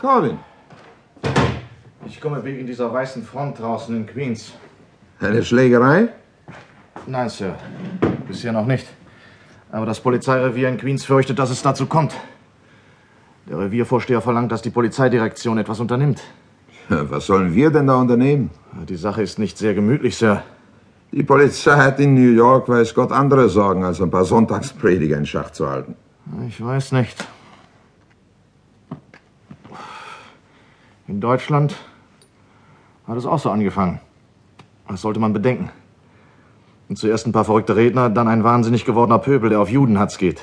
Corbin. Ich komme wegen dieser weißen Front draußen in Queens. Eine Schlägerei? Nein, Sir. Bisher noch nicht. Aber das Polizeirevier in Queens fürchtet, dass es dazu kommt. Der Reviervorsteher verlangt, dass die Polizeidirektion etwas unternimmt. Was sollen wir denn da unternehmen? Die Sache ist nicht sehr gemütlich, Sir. Die Polizei hat in New York, weiß Gott, andere Sorgen, als ein paar Sonntagsprediger in Schach zu halten. Ich weiß nicht. In Deutschland hat es auch so angefangen. Das sollte man bedenken. Und zuerst ein paar verrückte Redner, dann ein wahnsinnig gewordener Pöbel, der auf Judenhatz geht.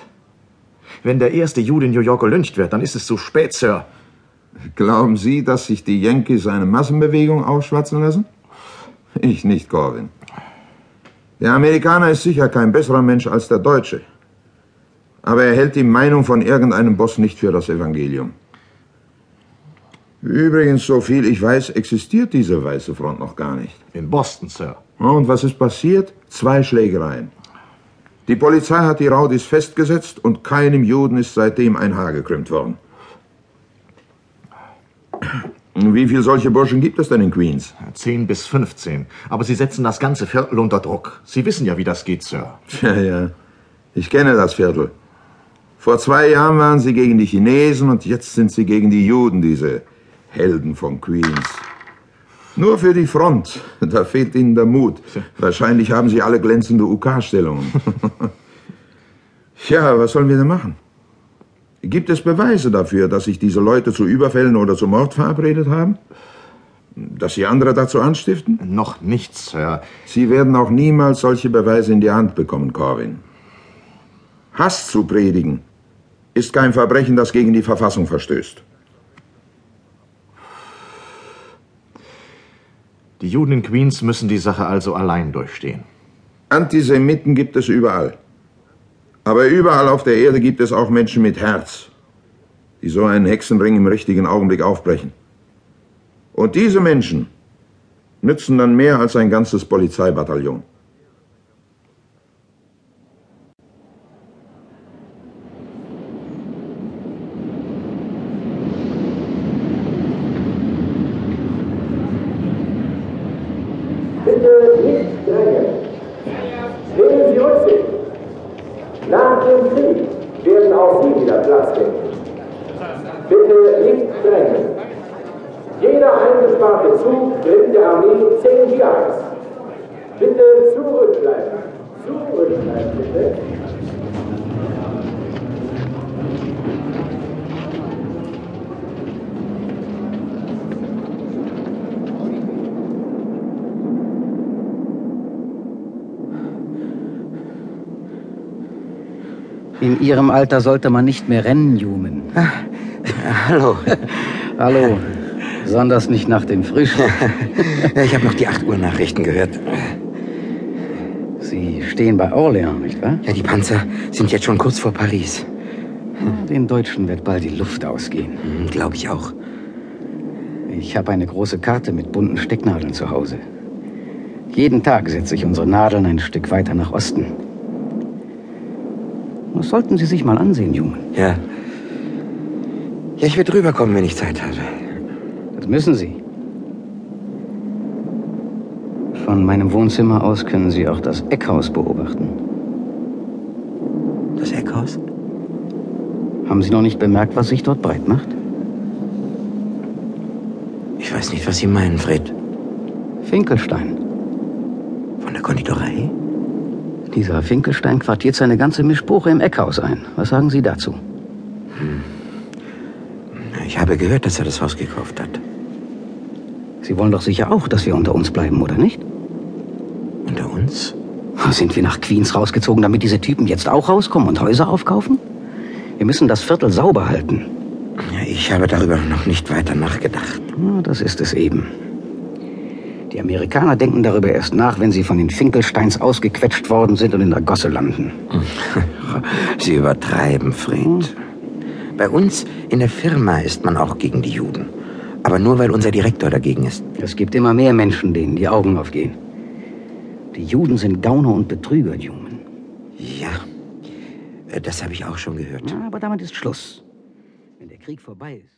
Wenn der erste Jude in New York gelyncht wird, dann ist es zu spät, Sir. Glauben Sie, dass sich die Yankees eine Massenbewegung aufschwatzen lassen? Ich nicht, Corwin. Der Amerikaner ist sicher kein besserer Mensch als der Deutsche. Aber er hält die Meinung von irgendeinem Boss nicht für das Evangelium. Übrigens, so viel ich weiß, existiert diese Weiße Front noch gar nicht. In Boston, Sir. Und was ist passiert? Zwei Schlägereien. Die Polizei hat die Raudis festgesetzt und keinem Juden ist seitdem ein Haar gekrümmt worden. Wie viele solche Burschen gibt es denn in Queens? Zehn bis 15. Aber Sie setzen das ganze Viertel unter Druck. Sie wissen ja, wie das geht, Sir. Ja, ja. Ich kenne das Viertel. Vor zwei Jahren waren sie gegen die Chinesen und jetzt sind sie gegen die Juden, diese Helden von Queens. Nur für die Front. Da fehlt ihnen der Mut. Wahrscheinlich haben sie alle glänzende UK-Stellungen. ja, was sollen wir denn machen? Gibt es Beweise dafür, dass sich diese Leute zu Überfällen oder zu Mord verabredet haben? Dass sie andere dazu anstiften? Noch nichts, Sir. Sie werden auch niemals solche Beweise in die Hand bekommen, Corwin. Hass zu predigen ist kein Verbrechen, das gegen die Verfassung verstößt. Die Juden in Queens müssen die Sache also allein durchstehen. Antisemiten gibt es überall. Aber überall auf der Erde gibt es auch Menschen mit Herz, die so einen Hexenring im richtigen Augenblick aufbrechen. Und diese Menschen nützen dann mehr als ein ganzes Polizeibataillon. Bitte nicht drängen. Nehmen Sie Rücksicht. Nach dem Krieg werden auch Sie wieder Platz finden. Bitte nicht drängen. Jeder eingesparte Zug bringt der Armee 10 Jahres. Bitte zurückbleiben. Zurückbleiben, bitte. In Ihrem Alter sollte man nicht mehr rennen, Newman. Hallo. Hallo. Besonders nicht nach dem Frühstück. ich habe noch die 8 Uhr Nachrichten gehört. Sie stehen bei Orléans, nicht wahr? Ja, die Panzer sind jetzt schon kurz vor Paris. Den Deutschen wird bald die Luft ausgehen. Hm, Glaube ich auch. Ich habe eine große Karte mit bunten Stecknadeln zu Hause. Jeden Tag setze ich unsere Nadeln ein Stück weiter nach Osten. Das sollten Sie sich mal ansehen, Newman. Ja. Ja, ich werde rüberkommen, wenn ich Zeit habe. Das müssen Sie. Von meinem Wohnzimmer aus können Sie auch das Eckhaus beobachten. Das Eckhaus? Haben Sie noch nicht bemerkt, was sich dort breit macht? Ich weiß nicht, was Sie meinen, Fred. Finkelstein. Von der Konditorei? Dieser Finkelstein quartiert seine ganze Mischbuche im Eckhaus ein. Was sagen Sie dazu? Ich habe gehört, dass er das Haus gekauft hat. Sie wollen doch sicher auch, dass wir unter uns bleiben, oder nicht? Unter uns? Sind wir nach Queens rausgezogen, damit diese Typen jetzt auch rauskommen und Häuser aufkaufen? Wir müssen das Viertel sauber halten. Ja, ich habe darüber noch nicht weiter nachgedacht. Ja, das ist es eben. Die Amerikaner denken darüber erst nach, wenn sie von den Finkelsteins ausgequetscht worden sind und in der Gosse landen. Sie übertreiben, Fred. Bei uns in der Firma ist man auch gegen die Juden. Aber nur, weil unser Direktor dagegen ist. Es gibt immer mehr Menschen, denen die Augen aufgehen. Die Juden sind Gauner und Betrüger, Newman. Ja. Äh, Das habe ich auch schon gehört. Ja, aber damit ist Schluss. Wenn der Krieg vorbei ist.